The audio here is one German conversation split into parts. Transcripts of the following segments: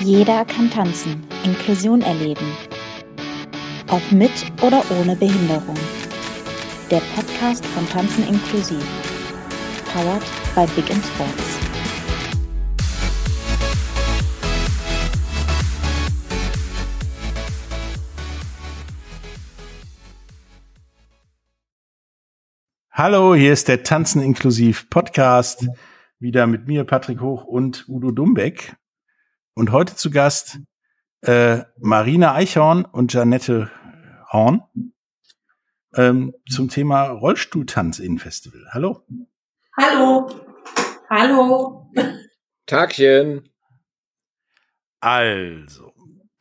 Jeder kann tanzen, Inklusion erleben. Ob mit oder ohne Behinderung. Der Podcast von Tanzen inklusiv. Powered by Big in Sports. Hallo, hier ist der Tanzen inklusiv Podcast. Wieder mit mir, Patrick Hoch und Udo Dumbeck. Und heute zu Gast äh, Marina Eichhorn und Janette Horn ähm, zum Thema Rollstuhltanz in Festival. Hallo. Hallo. Hallo. Tagchen. Also,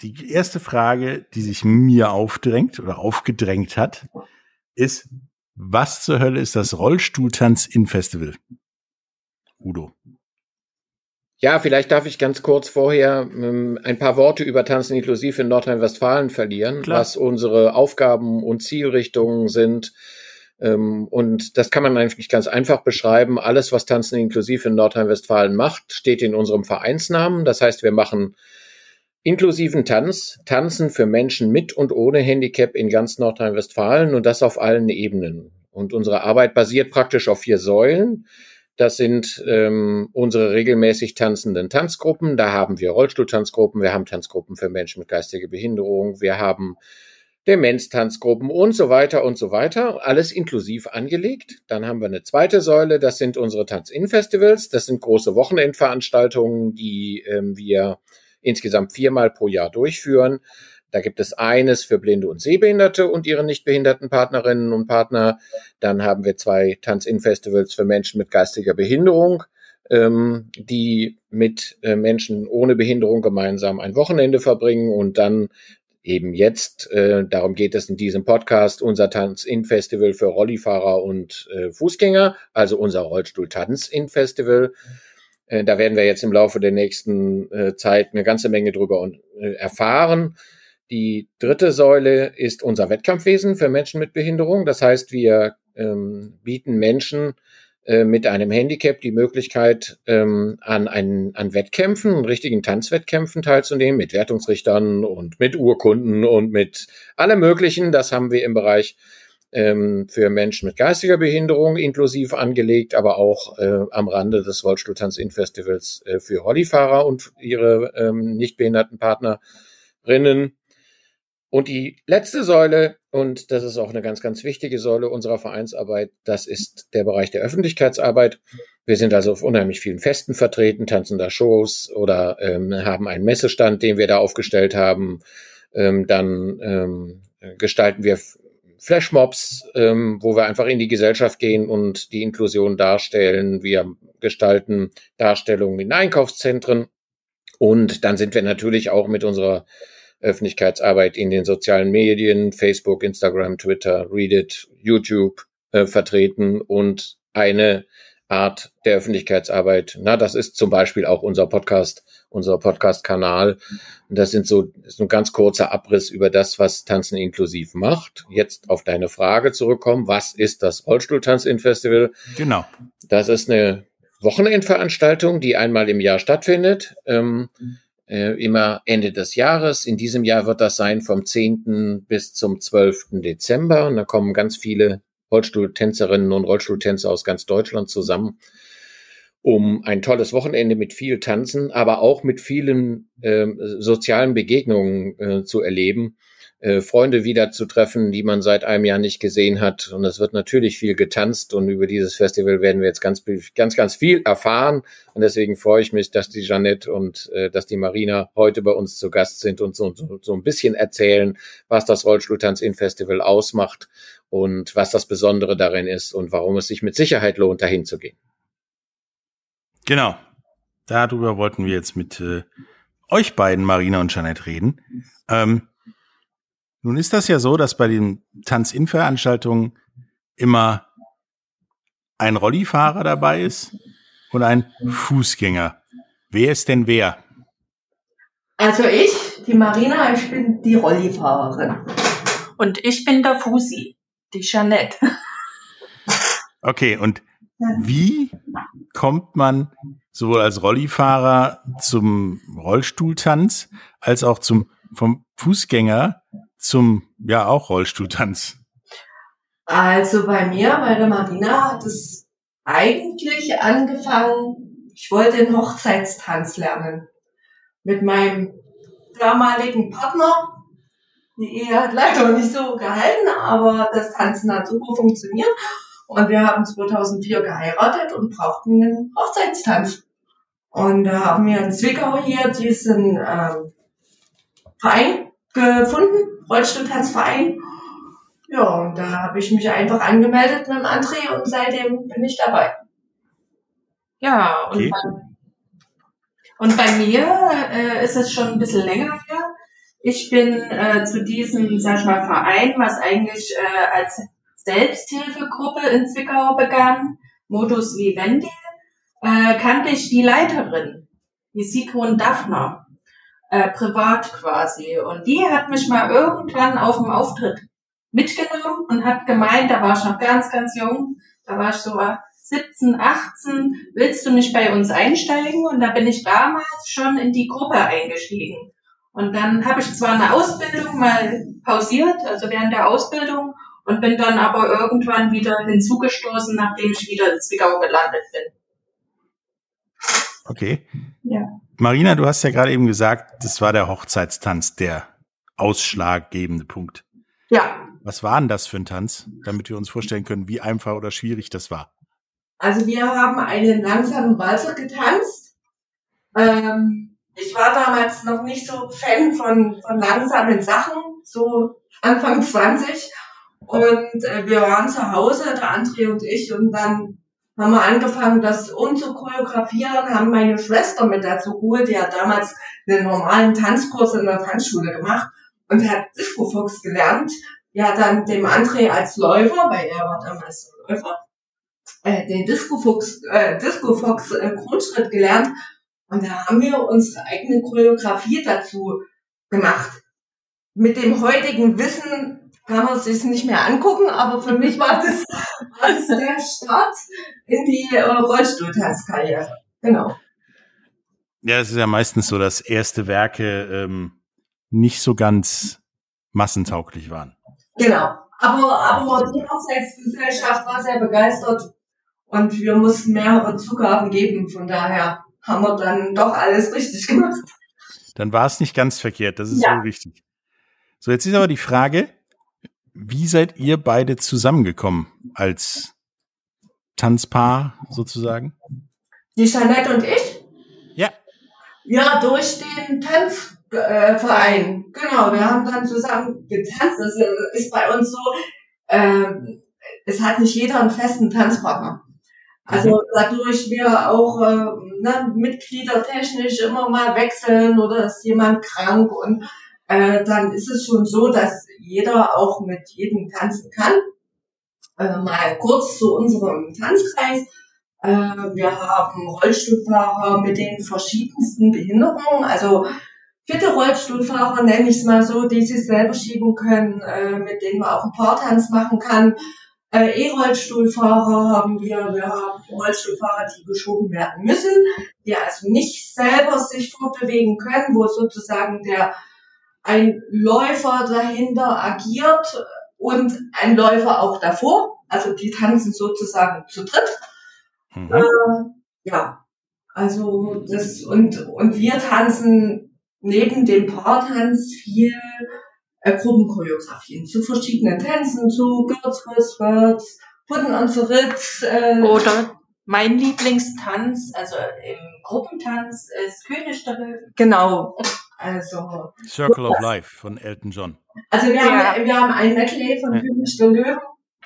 die erste Frage, die sich mir aufdrängt oder aufgedrängt hat, ist, was zur Hölle ist das Rollstuhltanz in Festival? Udo. Ja, vielleicht darf ich ganz kurz vorher ähm, ein paar Worte über Tanzen inklusiv in Nordrhein-Westfalen verlieren, Klar. was unsere Aufgaben und Zielrichtungen sind. Ähm, und das kann man eigentlich ganz einfach beschreiben. Alles, was Tanzen inklusiv in Nordrhein-Westfalen macht, steht in unserem Vereinsnamen. Das heißt, wir machen inklusiven Tanz, Tanzen für Menschen mit und ohne Handicap in ganz Nordrhein-Westfalen und das auf allen Ebenen. Und unsere Arbeit basiert praktisch auf vier Säulen. Das sind ähm, unsere regelmäßig tanzenden Tanzgruppen. Da haben wir Rollstuhltanzgruppen, wir haben Tanzgruppen für Menschen mit geistiger Behinderung, wir haben Demenztanzgruppen und so weiter und so weiter. Alles inklusiv angelegt. Dann haben wir eine zweite Säule, das sind unsere Tanz-In-Festivals. Das sind große Wochenendveranstaltungen, die ähm, wir insgesamt viermal pro Jahr durchführen. Da gibt es eines für Blinde und Sehbehinderte und ihre nicht behinderten Partnerinnen und Partner. Dann haben wir zwei Tanz-In-Festivals für Menschen mit geistiger Behinderung, ähm, die mit äh, Menschen ohne Behinderung gemeinsam ein Wochenende verbringen und dann eben jetzt, äh, darum geht es in diesem Podcast, unser Tanz-In-Festival für Rollifahrer und äh, Fußgänger, also unser Rollstuhl-Tanz-In-Festival. Äh, da werden wir jetzt im Laufe der nächsten äh, Zeit eine ganze Menge drüber äh, erfahren. Die dritte Säule ist unser Wettkampfwesen für Menschen mit Behinderung. Das heißt, wir ähm, bieten Menschen äh, mit einem Handicap die Möglichkeit, ähm, an, einen, an Wettkämpfen, richtigen Tanzwettkämpfen teilzunehmen, mit Wertungsrichtern und mit Urkunden und mit allem Möglichen. Das haben wir im Bereich ähm, für Menschen mit geistiger Behinderung inklusiv angelegt, aber auch äh, am Rande des Rollstuhltanz-In-Festivals äh, für Rollifahrer und ihre ähm, nicht behinderten Partnerinnen. Und die letzte Säule, und das ist auch eine ganz, ganz wichtige Säule unserer Vereinsarbeit, das ist der Bereich der Öffentlichkeitsarbeit. Wir sind also auf unheimlich vielen Festen vertreten, tanzen da Shows oder ähm, haben einen Messestand, den wir da aufgestellt haben. Ähm, dann ähm, gestalten wir Flashmobs, ähm, wo wir einfach in die Gesellschaft gehen und die Inklusion darstellen. Wir gestalten Darstellungen in Einkaufszentren. Und dann sind wir natürlich auch mit unserer Öffentlichkeitsarbeit in den sozialen Medien, Facebook, Instagram, Twitter, Reddit, YouTube äh, vertreten und eine Art der Öffentlichkeitsarbeit. Na, das ist zum Beispiel auch unser Podcast, unser Podcast-Kanal. Das sind so, ist ein ganz kurzer Abriss über das, was Tanzen inklusiv macht. Jetzt auf deine Frage zurückkommen. Was ist das Rollstuhltanz-In-Festival? Genau. Das ist eine Wochenendveranstaltung, die einmal im Jahr stattfindet. Ähm, äh, immer Ende des Jahres. In diesem Jahr wird das sein vom 10. bis zum 12. Dezember. Und da kommen ganz viele Rollstuhltänzerinnen und Rollstuhltänzer aus ganz Deutschland zusammen, um ein tolles Wochenende mit viel Tanzen, aber auch mit vielen äh, sozialen Begegnungen äh, zu erleben äh, Freunde wieder zu treffen, die man seit einem Jahr nicht gesehen hat. Und es wird natürlich viel getanzt und über dieses Festival werden wir jetzt ganz, ganz, ganz viel erfahren. Und deswegen freue ich mich, dass die Jeanette und äh, dass die Marina heute bei uns zu Gast sind und so, so, so ein bisschen erzählen, was das Rollstuhltanz in Festival ausmacht und was das Besondere darin ist und warum es sich mit Sicherheit lohnt, dahin zu gehen. Genau. Darüber wollten wir jetzt mit äh, euch beiden, Marina und Jeanette, reden. Ähm, nun ist das ja so, dass bei den Tanz-In-Veranstaltungen immer ein Rollifahrer dabei ist und ein Fußgänger. Wer ist denn wer? Also ich, die Marina, ich bin die Rollifahrerin. Und ich bin der Fusi, die Jeanette. Okay, und wie kommt man sowohl als Rollifahrer zum Rollstuhltanz als auch zum vom Fußgänger zum ja auch Rollstuhltanz? Also bei mir, bei der Marina hat es eigentlich angefangen, ich wollte den Hochzeitstanz lernen. Mit meinem damaligen Partner. Die Ehe hat leider nicht so gehalten, aber das Tanzen hat super funktioniert. Und wir haben 2004 geheiratet und brauchten einen Hochzeitstanz. Und da haben wir in Zwickau hier diesen ähm, Verein gefunden, Rollstuhltanzverein. Ja, und da habe ich mich einfach angemeldet mit dem André und seitdem bin ich dabei. Ja, und, okay. bei, und bei mir äh, ist es schon ein bisschen länger her. Ich bin äh, zu diesem, sag ich mal, Verein, was eigentlich äh, als Selbsthilfegruppe in Zwickau begann, Modus Vivendi, äh, kannte ich die Leiterin, die Sigrun Daphner, äh, privat quasi. Und die hat mich mal irgendwann auf dem Auftritt mitgenommen und hat gemeint, da war ich noch ganz, ganz jung, da war ich so 17, 18, willst du nicht bei uns einsteigen? Und da bin ich damals schon in die Gruppe eingestiegen. Und dann habe ich zwar eine Ausbildung mal pausiert, also während der Ausbildung, und bin dann aber irgendwann wieder hinzugestoßen, nachdem ich wieder in Zwickau gelandet bin. Okay. Ja. Marina, du hast ja gerade eben gesagt, das war der Hochzeitstanz, der ausschlaggebende Punkt. Ja. Was war denn das für ein Tanz, damit wir uns vorstellen können, wie einfach oder schwierig das war? Also wir haben einen langsamen Walzer getanzt. Ähm, ich war damals noch nicht so Fan von, von langsamen Sachen, so Anfang 20. Und äh, wir waren zu Hause, der André und ich, und dann haben wir angefangen, das umzuchoreografieren, haben meine Schwester mit dazu geholt, die hat damals einen normalen Tanzkurs in der Tanzschule gemacht und hat Disco Fox gelernt. Hat dann dem André als Läufer, weil er war damals Läufer, äh, den Disco Fox, äh, Disco Fox äh, Grundschritt gelernt. Und da haben wir unsere eigene Choreografie dazu gemacht. Mit dem heutigen Wissen kann man sich nicht mehr angucken, aber für mich war das, war das der Start in die äh, Rollstuhltanzkarriere. Genau. Ja, es ist ja meistens so, dass erste Werke ähm, nicht so ganz massentauglich waren. Genau. Aber, aber die Hochzeitsgesellschaft war sehr begeistert und wir mussten mehrere Zugaben geben. Von daher haben wir dann doch alles richtig gemacht. Dann war es nicht ganz verkehrt, das ist ja. so richtig. So, jetzt ist aber die Frage, wie seid ihr beide zusammengekommen als Tanzpaar sozusagen? Die Jeanette und ich? Ja. Ja, durch den Tanzverein. Äh, genau, wir haben dann zusammen getanzt. Das ist bei uns so, äh, es hat nicht jeder einen festen Tanzpartner. Also mhm. dadurch wir auch äh, ne, Mitglieder technisch immer mal wechseln oder ist jemand krank und äh, dann ist es schon so, dass jeder auch mit jedem tanzen kann. Äh, mal kurz zu unserem Tanzkreis. Äh, wir haben Rollstuhlfahrer mit den verschiedensten Behinderungen, also vierte Rollstuhlfahrer nenne ich es mal so, die sich selber schieben können, äh, mit denen man auch einen Paartanz machen kann. Äh, E-Rollstuhlfahrer haben wir, wir haben Rollstuhlfahrer, die geschoben werden müssen, die also nicht selber sich fortbewegen können, wo sozusagen der ein Läufer dahinter agiert und ein Läufer auch davor. Also die tanzen sozusagen zu dritt. Mhm. Äh, ja, also das und und wir tanzen neben dem Paartanz viel äh, Gruppenchoreografien zu verschiedenen Tänzen, zu Gürtelriss, Words, Putten und zu Ritz. Äh, Oder mein Lieblingstanz, also im Gruppentanz, ist König der Löwen. Genau. Also. Circle of Life von Elton John. Also wir, ja. haben, wir haben ein Medley von ja. König der Löwen.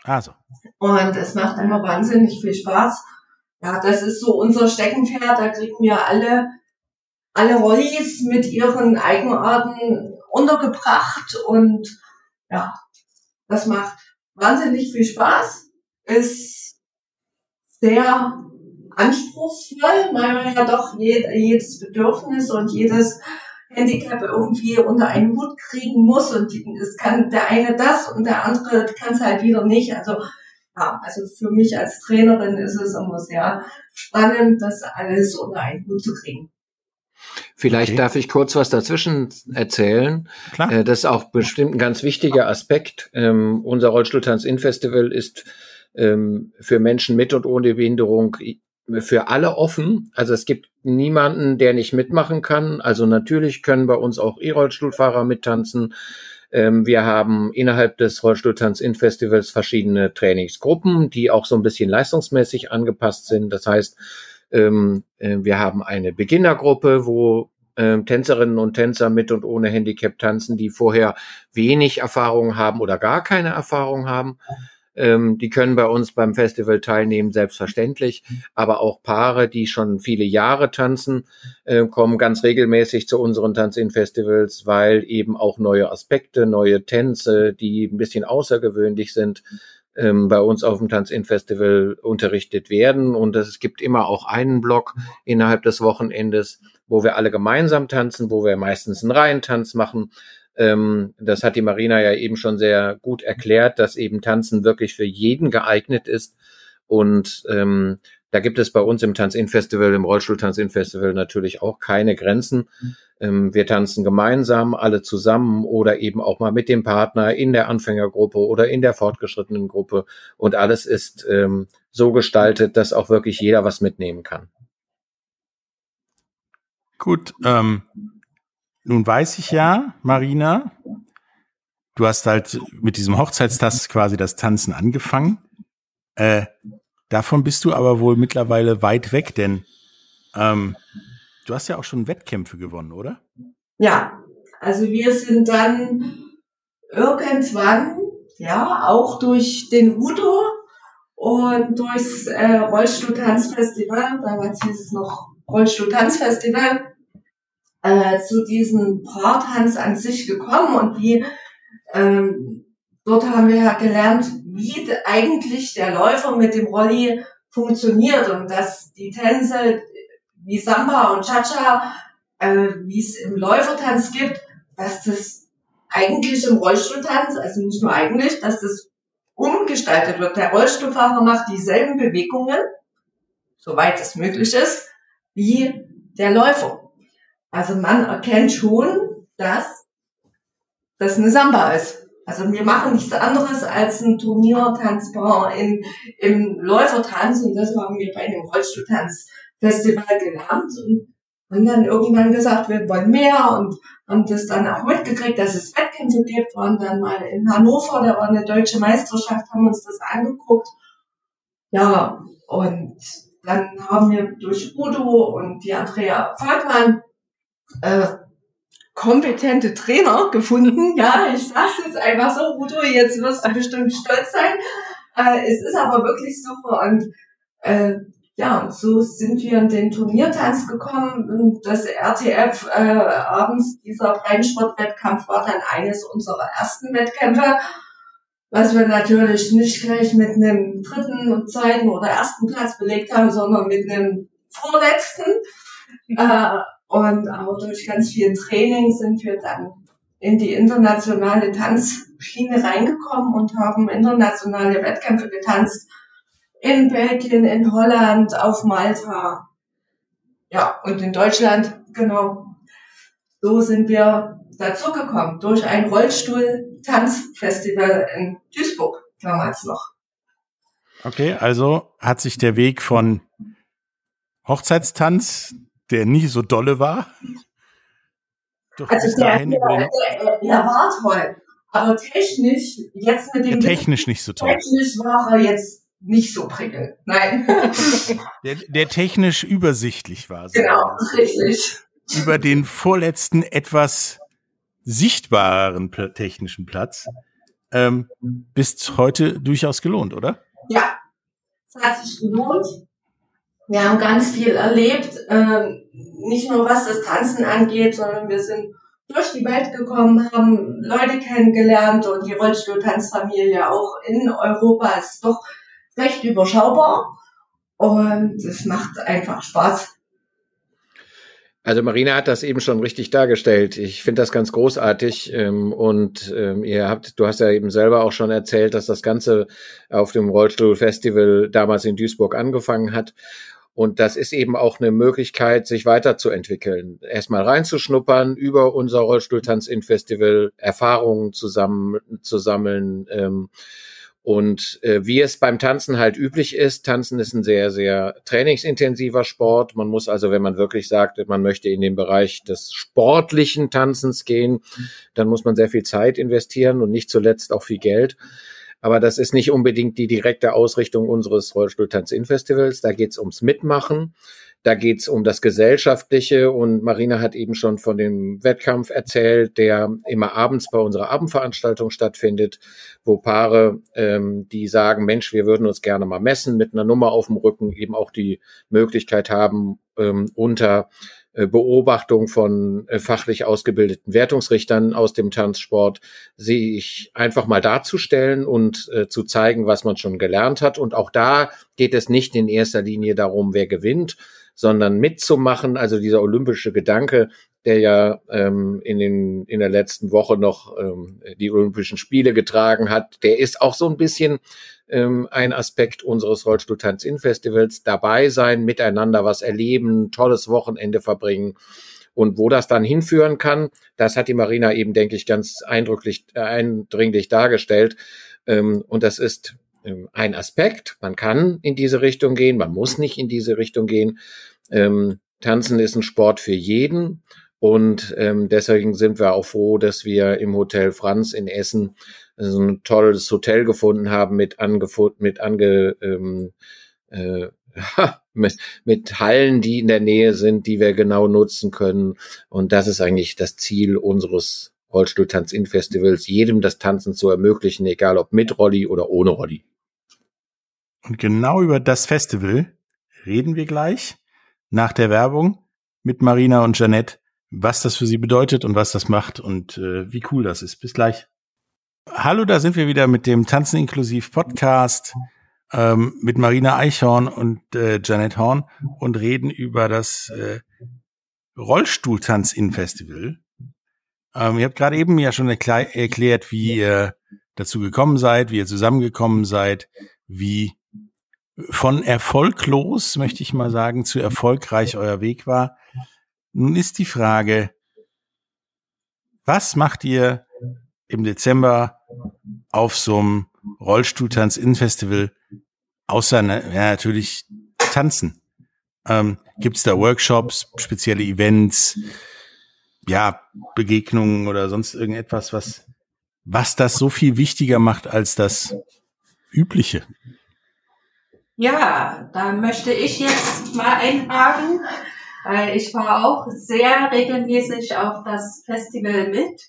Also. Und es macht immer wahnsinnig viel Spaß. Ja, das ist so unser Steckenpferd. Da kriegen wir alle, alle Rollis mit ihren Eigenarten untergebracht und ja, das macht wahnsinnig viel Spaß. Ist sehr anspruchsvoll, weil man ja doch jedes Bedürfnis und jedes Handicap irgendwie unter einen Hut kriegen muss und es kann der eine das und der andere kann es halt wieder nicht. Also ja, also für mich als Trainerin ist es immer sehr spannend, das alles unter einen Hut zu kriegen. Vielleicht okay. darf ich kurz was dazwischen erzählen. Klar. Äh, das ist auch bestimmt ein ganz wichtiger Aspekt. Ähm, unser Rollstuhltanz In Festival ist ähm, für Menschen mit und ohne Behinderung für alle offen. Also es gibt niemanden, der nicht mitmachen kann. Also natürlich können bei uns auch E-Rollstuhlfahrer mittanzen. Ähm, wir haben innerhalb des Rollstuhltanz-In-Festivals verschiedene Trainingsgruppen, die auch so ein bisschen leistungsmäßig angepasst sind. Das heißt, ähm, äh, wir haben eine Beginnergruppe, wo ähm, Tänzerinnen und Tänzer mit und ohne Handicap tanzen, die vorher wenig Erfahrung haben oder gar keine Erfahrung haben. Ähm, die können bei uns beim Festival teilnehmen, selbstverständlich. Aber auch Paare, die schon viele Jahre tanzen, äh, kommen ganz regelmäßig zu unseren Tanz-In-Festivals, weil eben auch neue Aspekte, neue Tänze, die ein bisschen außergewöhnlich sind, ähm, bei uns auf dem Tanz-In-Festival unterrichtet werden. Und es gibt immer auch einen Block innerhalb des Wochenendes, wo wir alle gemeinsam tanzen, wo wir meistens einen Reihentanz machen, ähm, das hat die Marina ja eben schon sehr gut erklärt, dass eben Tanzen wirklich für jeden geeignet ist. Und ähm, da gibt es bei uns im Tanz-In-Festival, im Rollstuhl-Tanz-In-Festival natürlich auch keine Grenzen. Ähm, wir tanzen gemeinsam, alle zusammen oder eben auch mal mit dem Partner in der Anfängergruppe oder in der fortgeschrittenen Gruppe. Und alles ist ähm, so gestaltet, dass auch wirklich jeder was mitnehmen kann. Gut, ähm, nun weiß ich ja, Marina, du hast halt mit diesem Hochzeitstanz quasi das Tanzen angefangen. Äh, davon bist du aber wohl mittlerweile weit weg, denn ähm, du hast ja auch schon Wettkämpfe gewonnen, oder? Ja, also wir sind dann irgendwann, ja, auch durch den Udo und durchs äh, Rollstuhl-Tanzfestival, damals hieß es noch Rollstuhl-Tanzfestival, äh, zu diesem Paartanz an sich gekommen und wie ähm, dort haben wir ja gelernt, wie eigentlich der Läufer mit dem Rolli funktioniert und dass die Tänze wie Samba und Cha-Cha, äh, wie es im Läufertanz gibt, dass das eigentlich im Rollstuhltanz, also nicht nur eigentlich, dass das umgestaltet wird. Der Rollstuhlfahrer macht dieselben Bewegungen, soweit es möglich ist, wie der Läufer. Also man erkennt schon, dass das eine Samba ist. Also wir machen nichts anderes als ein Turniertanzbar in, im Läufertanz und das haben wir bei dem Rollstuhltanzfestival gelernt und haben dann irgendwann gesagt, wir wollen mehr und haben das dann auch mitgekriegt, dass es Wettkämpfe gibt, waren dann mal in Hannover, da war eine deutsche Meisterschaft, haben uns das angeguckt. Ja, und dann haben wir durch Udo und die Andrea Volkmann äh, kompetente Trainer gefunden. Ja, ich sag's jetzt einfach so, Udo, jetzt wirst du bestimmt stolz sein. Äh, es ist aber wirklich super und äh, ja, und so sind wir in den Turniertanz gekommen. Und das RTF äh, abends, dieser Breitensportwettkampf war dann eines unserer ersten Wettkämpfe, was wir natürlich nicht gleich mit einem dritten und zweiten oder ersten Platz belegt haben, sondern mit einem vorletzten. Äh, und auch durch ganz viel Training sind wir dann in die internationale Tanzschiene reingekommen und haben internationale Wettkämpfe getanzt. In Belgien, in Holland, auf Malta. Ja, und in Deutschland, genau. So sind wir dazu gekommen, durch ein Rollstuhl-Tanzfestival in Duisburg damals noch. Okay, also hat sich der Weg von Hochzeitstanz der nie so dolle war. Doch also der, der, der, der, war toll. Aber technisch, jetzt mit dem. technisch nicht so toll. Technisch war er jetzt nicht so prickelnd. Nein. der, der technisch übersichtlich war. So genau, richtig. Über den vorletzten etwas sichtbareren technischen Platz ähm, bis heute durchaus gelohnt, oder? Ja, es hat sich gelohnt. Wir haben ganz viel erlebt, äh, nicht nur was das Tanzen angeht, sondern wir sind durch die Welt gekommen, haben Leute kennengelernt und die Rollstuhl-Tanzfamilie auch in Europa ist doch recht überschaubar und es macht einfach Spaß. Also Marina hat das eben schon richtig dargestellt. Ich finde das ganz großartig. Ähm, und ähm, ihr habt, du hast ja eben selber auch schon erzählt, dass das Ganze auf dem Rollstuhl-Festival damals in Duisburg angefangen hat. Und das ist eben auch eine Möglichkeit, sich weiterzuentwickeln. Erstmal reinzuschnuppern, über unser Rollstuhltanz-In-Festival Erfahrungen zusammen zu sammeln. Ähm, und äh, wie es beim Tanzen halt üblich ist, Tanzen ist ein sehr, sehr trainingsintensiver Sport. Man muss also, wenn man wirklich sagt, man möchte in den Bereich des sportlichen Tanzens gehen, dann muss man sehr viel Zeit investieren und nicht zuletzt auch viel Geld. Aber das ist nicht unbedingt die direkte Ausrichtung unseres Rollstuhltanz-In-Festivals. Da geht's ums Mitmachen. Da geht's um das Gesellschaftliche und Marina hat eben schon von dem Wettkampf erzählt, der immer abends bei unserer Abendveranstaltung stattfindet, wo Paare, ähm, die sagen, Mensch, wir würden uns gerne mal messen mit einer Nummer auf dem Rücken, eben auch die Möglichkeit haben, ähm, unter Beobachtung von äh, fachlich ausgebildeten Wertungsrichtern aus dem Tanzsport, sich einfach mal darzustellen und äh, zu zeigen, was man schon gelernt hat. Und auch da geht es nicht in erster Linie darum, wer gewinnt, sondern mitzumachen. Also dieser olympische Gedanke, der ja ähm, in, den, in der letzten Woche noch ähm, die Olympischen Spiele getragen hat, der ist auch so ein bisschen ähm, ein Aspekt unseres Rollstuhl-Tanz-In-Festivals. Dabei sein, miteinander was erleben, tolles Wochenende verbringen. Und wo das dann hinführen kann, das hat die Marina eben, denke ich, ganz eindrücklich, äh, eindringlich dargestellt. Ähm, und das ist ähm, ein Aspekt. Man kann in diese Richtung gehen, man muss nicht in diese Richtung gehen. Ähm, Tanzen ist ein Sport für jeden. Und ähm, deswegen sind wir auch froh, dass wir im Hotel Franz in Essen so ein tolles Hotel gefunden haben mit angefot mit ange ähm, äh, mit, mit Hallen, die in der Nähe sind, die wir genau nutzen können. Und das ist eigentlich das Ziel unseres Rollstuhl-Tanz-In-Festivals, jedem das Tanzen zu ermöglichen, egal ob mit Rolli oder ohne Rolli. Und genau über das Festival reden wir gleich nach der Werbung mit Marina und Janette, was das für sie bedeutet und was das macht und äh, wie cool das ist. Bis gleich. Hallo, da sind wir wieder mit dem Tanzen inklusiv Podcast ähm, mit Marina Eichhorn und äh, Janet Horn und reden über das äh, Rollstuhltanz-In-Festival. Ähm, ihr habt gerade eben ja schon erklärt, wie ihr dazu gekommen seid, wie ihr zusammengekommen seid, wie von erfolglos, möchte ich mal sagen, zu erfolgreich euer Weg war. Nun ist die Frage, was macht ihr im Dezember auf so einem Rollstuhltanz-In-Festival außer ja, natürlich tanzen? Ähm, Gibt es da Workshops, spezielle Events, ja, Begegnungen oder sonst irgendetwas, was, was das so viel wichtiger macht als das Übliche? Ja, da möchte ich jetzt mal einhaken. Ich fahre auch sehr regelmäßig auf das Festival mit.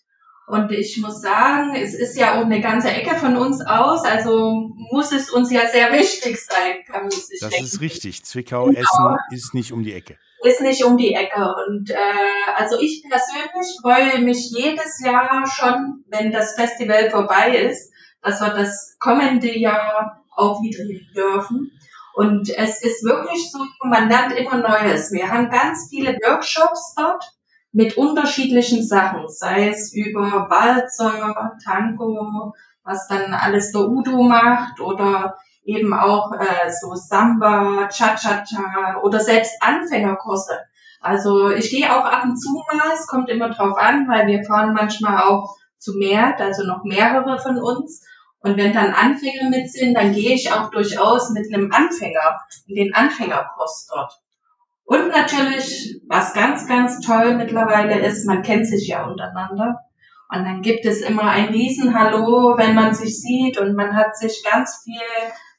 Und ich muss sagen, es ist ja um eine ganze Ecke von uns aus, also muss es uns ja sehr wichtig sein, kann man sich Das denken. ist richtig. Zwickau, genau. Essen ist nicht um die Ecke. Ist nicht um die Ecke. Und äh, also ich persönlich freue mich jedes Jahr schon, wenn das Festival vorbei ist, dass wir das kommende Jahr auch wieder dürfen. Und es ist wirklich so, man lernt immer Neues. Wir haben ganz viele Workshops dort mit unterschiedlichen Sachen, sei es über Walzer, Tango, was dann alles der Udo macht oder eben auch äh, so Samba, Cha-Cha-Cha oder selbst Anfängerkurse. Also ich gehe auch ab und zu mal, es kommt immer drauf an, weil wir fahren manchmal auch zu mehr, also noch mehrere von uns. Und wenn dann Anfänger mit sind, dann gehe ich auch durchaus mit einem Anfänger in den Anfängerkurs dort. Und natürlich, was ganz, ganz toll mittlerweile ist, man kennt sich ja untereinander. Und dann gibt es immer ein Riesenhallo, wenn man sich sieht und man hat sich ganz viel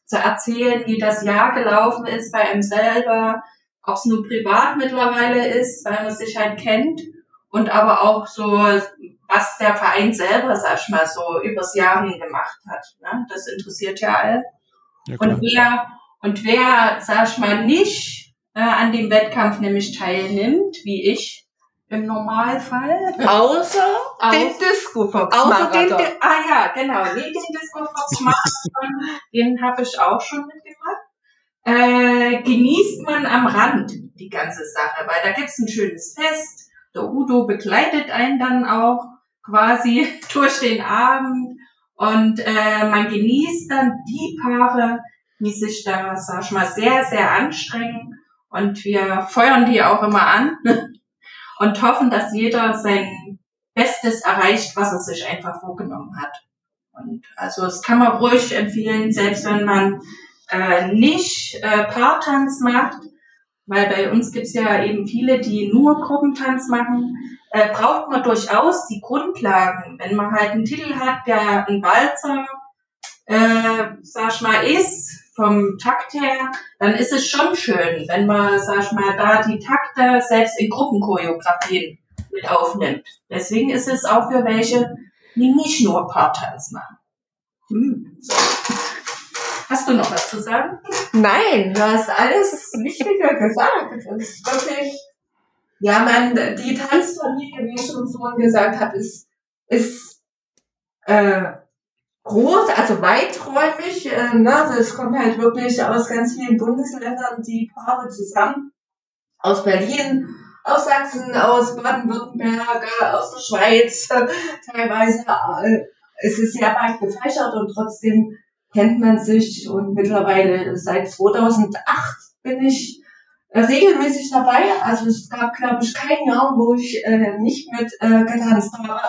zu erzählen, wie das Jahr gelaufen ist bei einem selber, ob es nur privat mittlerweile ist, weil man sich halt kennt und aber auch so, was der Verein selber, sag ich mal, so übers Jahr hin gemacht hat. Ne? Das interessiert ja alle. Ja, und wer, und wer, sag ich mal, nicht äh, an dem Wettkampf nämlich teilnimmt, wie ich, im Normalfall. Außer den Disco Fox Außer den, ah ja, genau. Nee, den Disco Fox Marathon, den habe ich auch schon mitgemacht. Äh, genießt man am Rand. die ganze Sache, weil da gibt's ein schönes Fest. Der Udo begleitet einen dann auch quasi durch den Abend. Und äh, man genießt dann die Paare, die sich da, sag ich mal, sehr, sehr anstrengen. Und wir feuern die auch immer an und hoffen, dass jeder sein Bestes erreicht, was er sich einfach vorgenommen hat. Und also das kann man ruhig empfehlen, selbst wenn man äh, nicht äh, Paartanz macht, weil bei uns gibt's ja eben viele, die nur Gruppentanz machen, äh, braucht man durchaus die Grundlagen. Wenn man halt einen Titel hat, der ein Walzer, äh, sag ich mal, ist, vom Takt her, dann ist es schon schön, wenn man, sag ich mal, da die Takte selbst in Gruppenchoreografien mit aufnimmt. Deswegen ist es auch für welche, die nicht nur Paartanz machen. Hm. Hast du noch was zu sagen? Nein, du hast alles Wichtige gesagt. Das ist wirklich, ja, man, die Tanzfamilie, wie ich schon vorhin gesagt habe, ist, ist äh, groß, also weiträumig. Äh, ne? Es kommt halt wirklich aus ganz vielen Bundesländern die Paare zusammen. Aus Berlin, aus Sachsen, aus Baden-Württemberg, aus der Schweiz. Teilweise äh, es ist sehr weit gefächert und trotzdem kennt man sich und mittlerweile seit 2008 bin ich regelmäßig dabei. Also es gab, glaube ich, kein Jahr, wo ich äh, nicht mit äh, getanzt habe.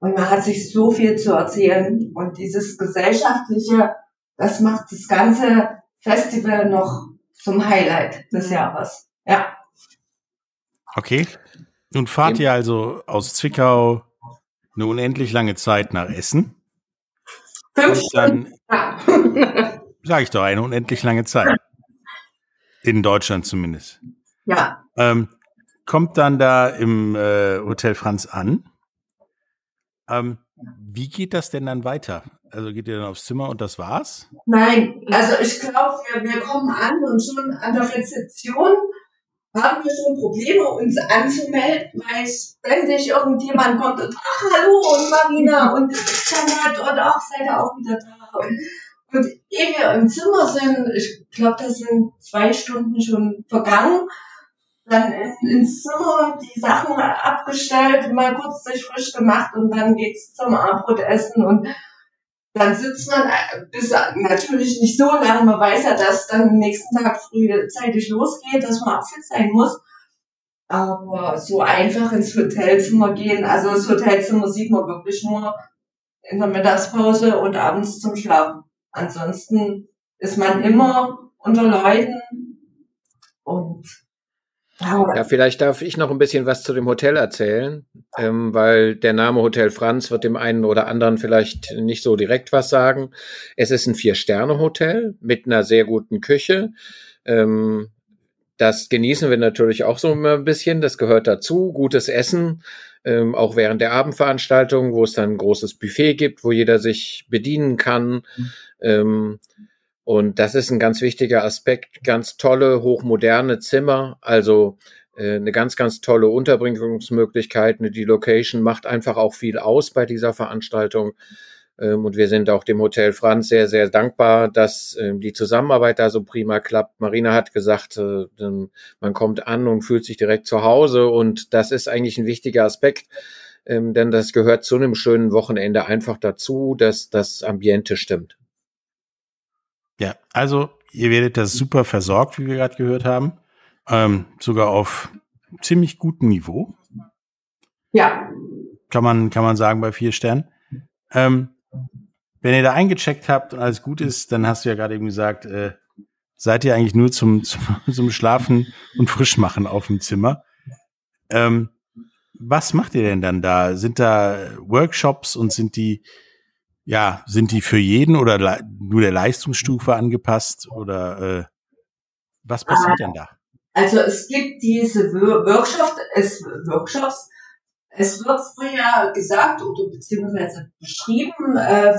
Und man hat sich so viel zu erzählen. Und dieses Gesellschaftliche, das macht das ganze Festival noch zum Highlight des mhm. Jahres. Ja. Okay. Nun fahrt ihr also aus Zwickau eine unendlich lange Zeit nach Essen. Fünf Stunden. Dann, sag ich doch, eine unendlich lange Zeit. In Deutschland zumindest. Ja. Ähm, kommt dann da im äh, Hotel Franz an ähm, wie geht das denn dann weiter? Also geht ihr dann aufs Zimmer und das war's? Nein, also ich glaube, wir, wir kommen an und schon an der Rezeption haben wir schon Probleme, uns anzumelden, weil ständig irgendjemand kommt und ach, hallo und Marina und Janet und ach, seid ihr auch wieder da. Und, und ehe wir im Zimmer sind, ich glaube, das sind zwei Stunden schon vergangen, dann ins Zimmer die Sachen abgestellt, mal kurz sich frisch gemacht und dann geht's zum Abendbrotessen und dann sitzt man bis natürlich nicht so lange, man weiß ja, dass dann nächsten Tag frühzeitig losgeht, dass man fit sein muss. Aber so einfach ins Hotelzimmer gehen, also das Hotelzimmer sieht man wirklich nur in der Mittagspause und abends zum Schlafen. Ansonsten ist man immer unter Leuten und ja, vielleicht darf ich noch ein bisschen was zu dem Hotel erzählen, ähm, weil der Name Hotel Franz wird dem einen oder anderen vielleicht nicht so direkt was sagen. Es ist ein Vier-Sterne-Hotel mit einer sehr guten Küche. Ähm, das genießen wir natürlich auch so ein bisschen. Das gehört dazu. Gutes Essen, ähm, auch während der Abendveranstaltung, wo es dann ein großes Buffet gibt, wo jeder sich bedienen kann. Ähm, und das ist ein ganz wichtiger Aspekt. Ganz tolle, hochmoderne Zimmer. Also äh, eine ganz, ganz tolle Unterbringungsmöglichkeit. Die Location macht einfach auch viel aus bei dieser Veranstaltung. Ähm, und wir sind auch dem Hotel Franz sehr, sehr dankbar, dass ähm, die Zusammenarbeit da so prima klappt. Marina hat gesagt, äh, man kommt an und fühlt sich direkt zu Hause. Und das ist eigentlich ein wichtiger Aspekt. Ähm, denn das gehört zu einem schönen Wochenende einfach dazu, dass das Ambiente stimmt. Ja, also ihr werdet da super versorgt, wie wir gerade gehört haben. Ähm, sogar auf ziemlich gutem Niveau. Ja. Kann man, kann man sagen bei vier Sternen. Ähm, wenn ihr da eingecheckt habt und alles gut ist, dann hast du ja gerade eben gesagt, äh, seid ihr eigentlich nur zum, zum, zum Schlafen und Frischmachen auf dem Zimmer. Ähm, was macht ihr denn dann da? Sind da Workshops und sind die ja, sind die für jeden oder nur der Leistungsstufe angepasst oder äh, was passiert denn da? Also es gibt diese Workshops, es, Workshops, es wird früher gesagt oder beziehungsweise beschrieben, äh,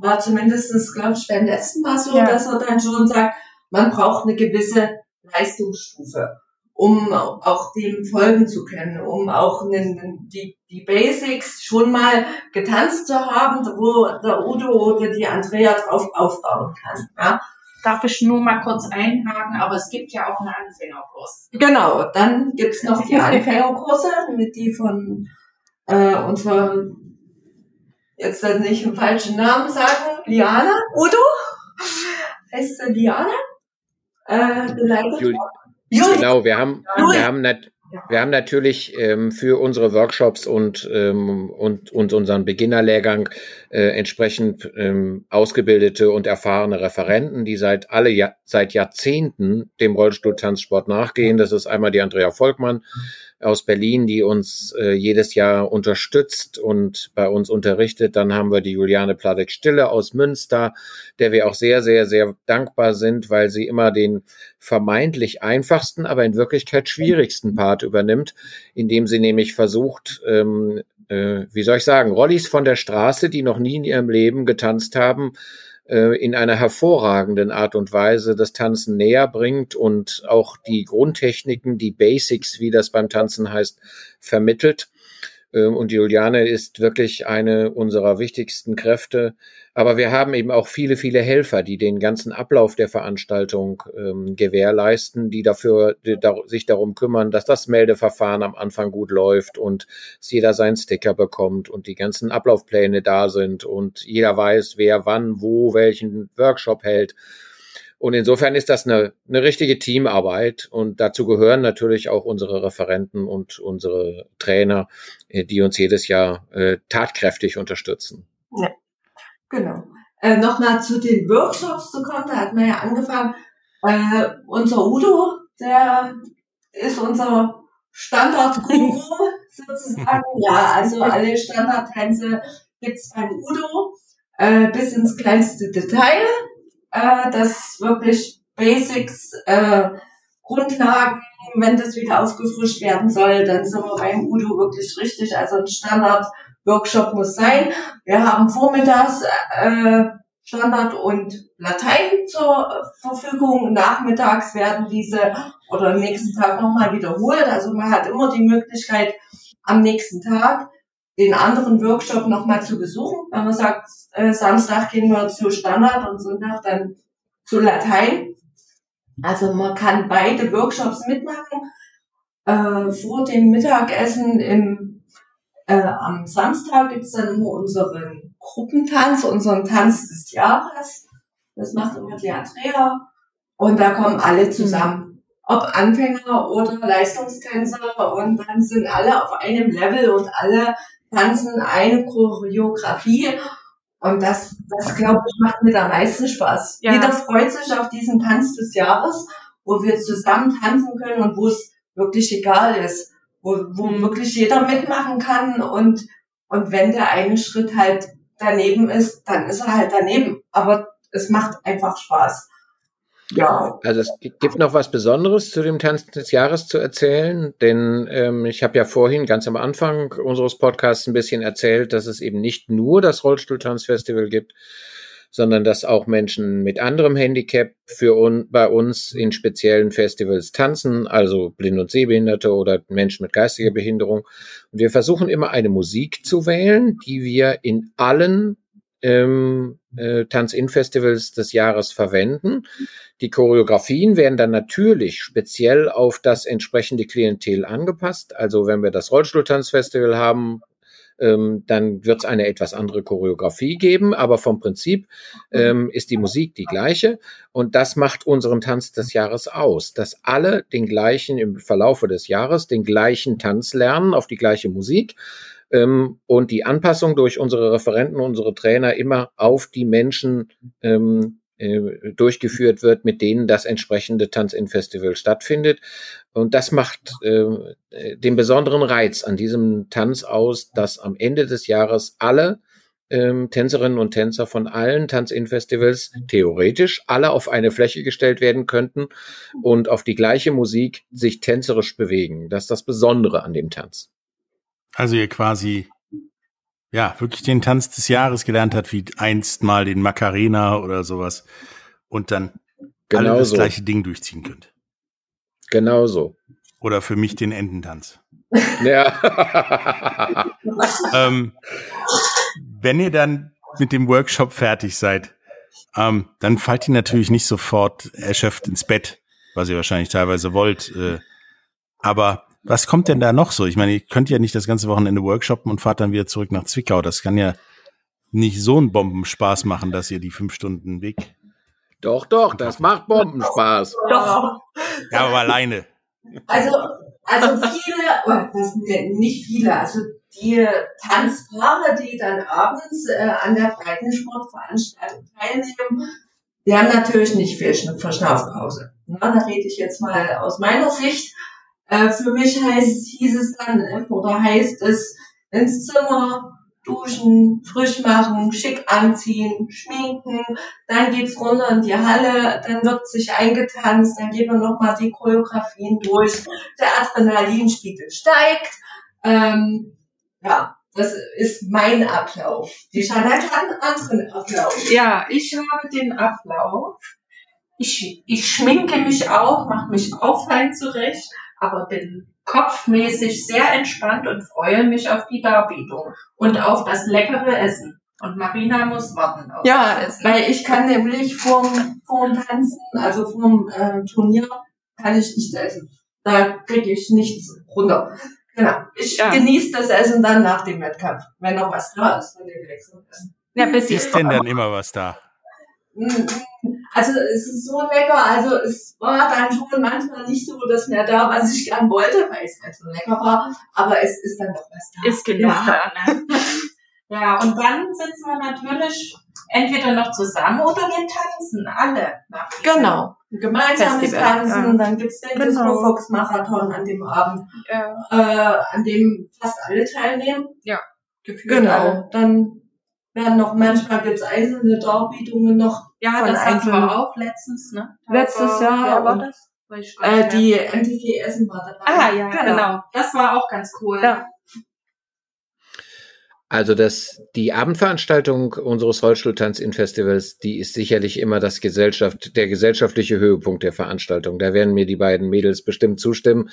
war zumindestens glaube ich, beim letzten Mal so, ja. dass er dann schon sagt, man braucht eine gewisse Leistungsstufe um auch dem folgen zu können, um auch die, die Basics schon mal getanzt zu haben, wo der Udo oder die Andrea drauf aufbauen kann. Ja? darf ich nur mal kurz einhaken, aber es gibt ja auch einen Anfängerkurs. Genau, dann gibt's noch die Anfängerkurse, mit die von äh, unserer, jetzt nicht einen falschen Namen sagen, Liana, Udo, heißt sie Liana? Äh, geleitet. Juli. Genau, wir haben, wir haben, nat wir haben natürlich ähm, für unsere Workshops und, ähm, und, und unseren Beginnerlehrgang äh, entsprechend ähm, ausgebildete und erfahrene Referenten, die seit alle ja seit Jahrzehnten dem Rollstuhltanzsport nachgehen. Das ist einmal die Andrea Volkmann aus Berlin, die uns äh, jedes Jahr unterstützt und bei uns unterrichtet. Dann haben wir die Juliane Pladek-Stille aus Münster, der wir auch sehr, sehr, sehr dankbar sind, weil sie immer den vermeintlich einfachsten, aber in Wirklichkeit schwierigsten Part übernimmt, indem sie nämlich versucht, ähm, äh, wie soll ich sagen, Rollis von der Straße, die noch nie in ihrem Leben getanzt haben, in einer hervorragenden Art und Weise das Tanzen näher bringt und auch die Grundtechniken, die Basics, wie das beim Tanzen heißt, vermittelt. Ähm, und Juliane ist wirklich eine unserer wichtigsten Kräfte. Aber wir haben eben auch viele, viele Helfer, die den ganzen Ablauf der Veranstaltung ähm, gewährleisten, die dafür die da, sich darum kümmern, dass das Meldeverfahren am Anfang gut läuft und jeder seinen Sticker bekommt und die ganzen Ablaufpläne da sind und jeder weiß, wer wann, wo, welchen Workshop hält. Und insofern ist das eine, eine richtige Teamarbeit und dazu gehören natürlich auch unsere Referenten und unsere Trainer, äh, die uns jedes Jahr äh, tatkräftig unterstützen. Ja, genau. Äh, Nochmal zu den Workshops zu kommen, da hat man ja angefangen. Äh, unser Udo, der ist unser Standard-Guru sozusagen. ja, also alle Standardtänze gibt's beim Udo äh, bis ins kleinste Detail äh, dass wirklich Basics, äh, Grundlagen, wenn das wieder aufgefrischt werden soll, dann sind wir beim Udo wirklich richtig. Also ein Standard-Workshop muss sein. Wir haben vormittags äh, Standard und Latein zur Verfügung. Nachmittags werden diese oder am nächsten Tag nochmal wiederholt. Also man hat immer die Möglichkeit, am nächsten Tag den anderen Workshop nochmal zu besuchen. Wenn man sagt, äh, Samstag gehen wir zu Standard und Sonntag dann zu Latein. Also man kann beide Workshops mitmachen. Äh, vor dem Mittagessen im, äh, am Samstag gibt's dann immer unseren Gruppentanz, unseren Tanz des Jahres. Das macht immer die Andrea. Und da kommen alle zusammen. Ob Anfänger oder Leistungstänzer. Und dann sind alle auf einem Level und alle tanzen eine Choreografie. Und das, das glaube ich, macht mir am meisten Spaß. Ja. Jeder freut sich auf diesen Tanz des Jahres, wo wir zusammen tanzen können und wo es wirklich egal ist, wo, wo wirklich jeder mitmachen kann und, und wenn der eine Schritt halt daneben ist, dann ist er halt daneben. Aber es macht einfach Spaß. Ja. Also es gibt noch was Besonderes zu dem Tanz des Jahres zu erzählen, denn ähm, ich habe ja vorhin ganz am Anfang unseres Podcasts ein bisschen erzählt, dass es eben nicht nur das Rollstuhltanzfestival gibt, sondern dass auch Menschen mit anderem Handicap für un bei uns in speziellen Festivals tanzen, also Blind- und Sehbehinderte oder Menschen mit geistiger Behinderung. Und wir versuchen immer eine Musik zu wählen, die wir in allen ähm, äh, Tanz-In-Festivals des Jahres verwenden. Die Choreografien werden dann natürlich speziell auf das entsprechende Klientel angepasst. Also wenn wir das Rollstuhltanzfestival haben, ähm, dann wird es eine etwas andere Choreografie geben, aber vom Prinzip ähm, ist die Musik die gleiche und das macht unseren Tanz des Jahres aus, dass alle den gleichen im Verlaufe des Jahres den gleichen Tanz lernen auf die gleiche Musik ähm, und die Anpassung durch unsere Referenten, unsere Trainer immer auf die Menschen ähm, äh, durchgeführt wird, mit denen das entsprechende Tanz-In-Festival stattfindet. Und das macht äh, den besonderen Reiz an diesem Tanz aus, dass am Ende des Jahres alle ähm, Tänzerinnen und Tänzer von allen Tanz-In-Festivals theoretisch alle auf eine Fläche gestellt werden könnten und auf die gleiche Musik sich tänzerisch bewegen. Das ist das Besondere an dem Tanz. Also ihr quasi ja wirklich den Tanz des Jahres gelernt hat, wie einst mal den Macarena oder sowas und dann genau alle das so. gleiche Ding durchziehen könnt. Genau so. Oder für mich den Ententanz. Ja. ähm, wenn ihr dann mit dem Workshop fertig seid, ähm, dann fallt ihr natürlich nicht sofort erschöpft ins Bett, was ihr wahrscheinlich teilweise wollt. Äh, aber was kommt denn da noch so? Ich meine, ihr könnt ja nicht das ganze Wochenende workshoppen und fahrt dann wieder zurück nach Zwickau. Das kann ja nicht so einen Bombenspaß machen, dass ihr die fünf Stunden Weg. Doch, doch, das macht Bombenspaß. Doch. Ja, aber alleine. Also, also viele, denn nicht viele, also die Tanzpaare, die dann abends äh, an der Breitensportveranstaltung teilnehmen, die haben natürlich nicht viel Verschnaufpause. Na, da rede ich jetzt mal aus meiner Sicht. Äh, für mich heißt, hieß es dann, oder heißt es, ins Zimmer, duschen, frisch machen, schick anziehen, schminken, dann geht's runter in die Halle, dann wird sich eingetanzt, dann gehen wir nochmal die Choreografien durch, der Adrenalinspiegel steigt, ähm, ja, das ist mein Ablauf. Die Jeanette hat einen anderen Ablauf. Ja, ich habe den Ablauf. Ich, ich schminke mich auch, mache mich auch fein zurecht, aber bin kopfmäßig sehr entspannt und freue mich auf die Darbietung und auf das leckere Essen. Und Marina muss warten auf ja, das Essen. weil ich kann nämlich vorm, vorm Tanzen, also vorm äh, Turnier, kann ich nicht essen. Da kriege ich nichts runter. Genau. Ich ja. genieße das Essen dann nach dem Wettkampf, wenn noch was da ist von dem. Ja, bis ist denn dann immer was da? Also es ist so lecker, also es war dann schon manchmal nicht so das mehr da, was ich gern wollte, weil es halt so lecker war, aber es ist dann doch was da. Ist genug ja. da, ne? ja, und dann sitzen wir natürlich entweder noch zusammen oder wir tanzen alle. Nach genau. Gemeinsames Tanzen, ja. dann gibt's den genau. Disco Fox Marathon an dem Abend, ja. äh, an dem fast alle teilnehmen. Ja, genau. Alle. Dann werden noch manchmal gibt's einzelne Darbietungen noch. Ja, das hatten wir auch letztens, ne? Letztes Jahr ja, war das. Äh, die MTV Essen war dabei. Ah ja, genau. genau. Das war auch ganz cool. Ja. Also das, die Abendveranstaltung unseres Rollstuhltanz-In-Festivals, die ist sicherlich immer das Gesellschaft, der gesellschaftliche Höhepunkt der Veranstaltung. Da werden mir die beiden Mädels bestimmt zustimmen.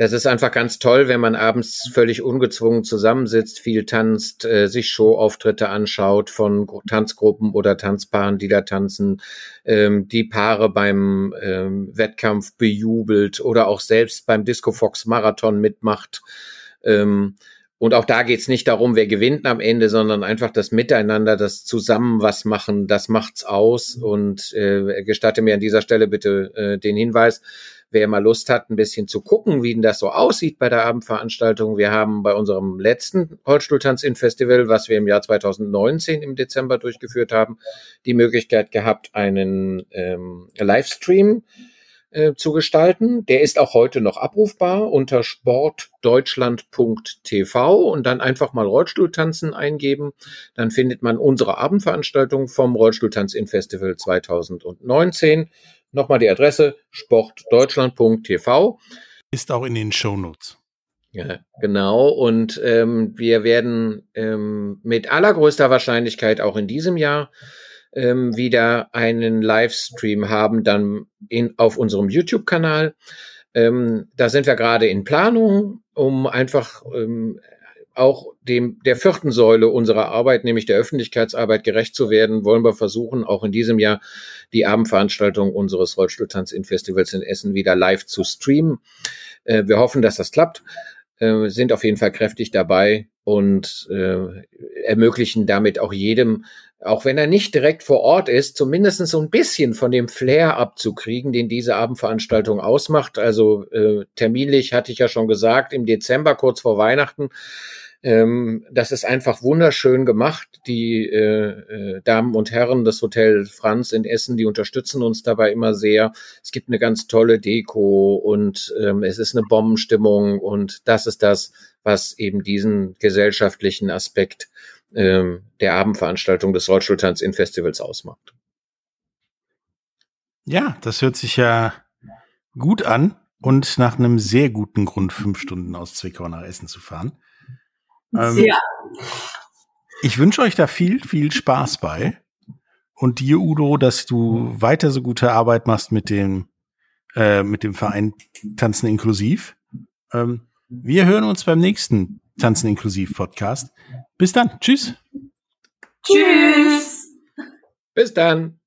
Das ist einfach ganz toll, wenn man abends völlig ungezwungen zusammensitzt, viel tanzt, äh, sich Showauftritte anschaut von Tanzgruppen oder Tanzpaaren, die da tanzen, ähm, die Paare beim ähm, Wettkampf bejubelt oder auch selbst beim Disco Fox Marathon mitmacht. Ähm, und auch da geht's nicht darum, wer gewinnt am Ende, sondern einfach das Miteinander, das Zusammen was machen, das macht's aus. Und äh, gestatte mir an dieser Stelle bitte äh, den Hinweis, wer mal Lust hat, ein bisschen zu gucken, wie denn das so aussieht bei der Abendveranstaltung. Wir haben bei unserem letzten Holzstuhltanz-In-Festival, was wir im Jahr 2019 im Dezember durchgeführt haben, die Möglichkeit gehabt, einen ähm, Livestream äh, zu gestalten. Der ist auch heute noch abrufbar unter sportdeutschland.tv und dann einfach mal Rollstuhltanzen eingeben. Dann findet man unsere Abendveranstaltung vom Rollstuhltanz in Festival 2019. Nochmal die Adresse sportdeutschland.tv. Ist auch in den Shownotes. Ja, genau. Und ähm, wir werden ähm, mit allergrößter Wahrscheinlichkeit auch in diesem Jahr ähm, wieder einen Livestream haben, dann in, auf unserem YouTube-Kanal. Ähm, da sind wir gerade in Planung, um einfach ähm, auch dem der vierten Säule unserer Arbeit, nämlich der Öffentlichkeitsarbeit, gerecht zu werden, wollen wir versuchen, auch in diesem Jahr die Abendveranstaltung unseres Rollstuhltanz-In-Festivals in Essen wieder live zu streamen. Äh, wir hoffen, dass das klappt, äh, sind auf jeden Fall kräftig dabei und äh, ermöglichen damit auch jedem auch wenn er nicht direkt vor Ort ist, zumindest so ein bisschen von dem Flair abzukriegen, den diese Abendveranstaltung ausmacht. Also äh, terminlich hatte ich ja schon gesagt, im Dezember, kurz vor Weihnachten. Ähm, das ist einfach wunderschön gemacht. Die äh, äh, Damen und Herren des Hotel Franz in Essen, die unterstützen uns dabei immer sehr. Es gibt eine ganz tolle Deko und ähm, es ist eine Bombenstimmung und das ist das, was eben diesen gesellschaftlichen Aspekt ähm, der Abendveranstaltung des Rollstuhltanz in Festivals ausmacht. Ja, das hört sich ja gut an und nach einem sehr guten Grund, fünf Stunden aus Zwickau nach Essen zu fahren. Ähm, ja. Ich wünsche euch da viel, viel Spaß bei. Und dir, Udo, dass du weiter so gute Arbeit machst mit dem, äh, mit dem Verein Tanzen inklusiv. Ähm, wir hören uns beim nächsten Tanzen inklusiv Podcast. Bis dann. Tschüss. Tschüss. Bis dann.